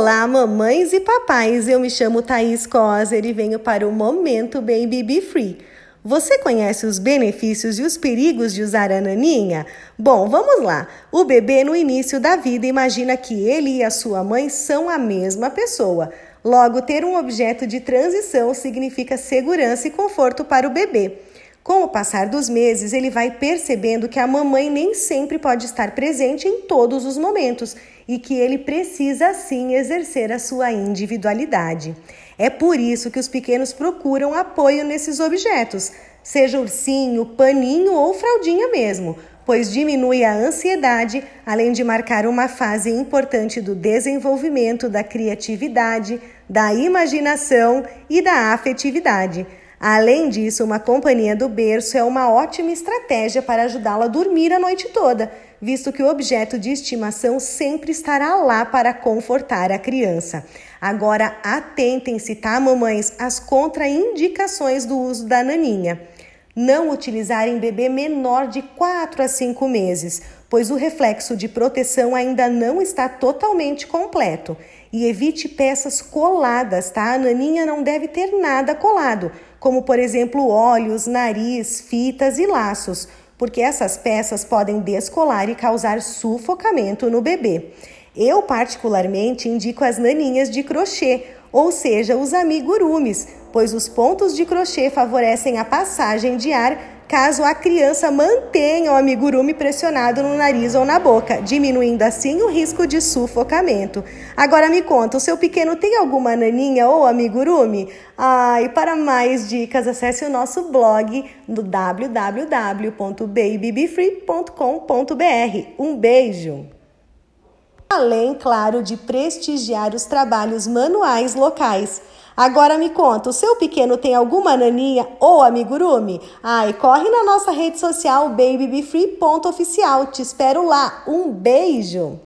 Olá, mamães e papais. Eu me chamo Thaís Coser e venho para o Momento Baby Be Free. Você conhece os benefícios e os perigos de usar a naninha? Bom, vamos lá. O bebê no início da vida imagina que ele e a sua mãe são a mesma pessoa. Logo, ter um objeto de transição significa segurança e conforto para o bebê. Com o passar dos meses, ele vai percebendo que a mamãe nem sempre pode estar presente em todos os momentos e que ele precisa sim exercer a sua individualidade. É por isso que os pequenos procuram apoio nesses objetos, seja ursinho, paninho ou fraldinha mesmo, pois diminui a ansiedade, além de marcar uma fase importante do desenvolvimento da criatividade, da imaginação e da afetividade. Além disso, uma companhia do berço é uma ótima estratégia para ajudá-la a dormir a noite toda, visto que o objeto de estimação sempre estará lá para confortar a criança. Agora, atentem-se, tá, mamães, às contraindicações do uso da naninha. Não utilizar em bebê menor de 4 a 5 meses, pois o reflexo de proteção ainda não está totalmente completo. E evite peças coladas, tá? A naninha não deve ter nada colado como por exemplo olhos, nariz, fitas e laços, porque essas peças podem descolar e causar sufocamento no bebê. Eu, particularmente, indico as naninhas de crochê, ou seja, os amigurumis, pois os pontos de crochê favorecem a passagem de ar caso a criança mantenha o amigurumi pressionado no nariz ou na boca, diminuindo assim o risco de sufocamento. Agora me conta, o seu pequeno tem alguma naninha ou amigurumi? Ah, e para mais dicas, acesse o nosso blog no www.babybefree.com.br. Um beijo! Além, claro, de prestigiar os trabalhos manuais locais. Agora me conta, o seu pequeno tem alguma naninha ou amigurumi? Ai, corre na nossa rede social babybefree.oficial. Te espero lá. Um beijo!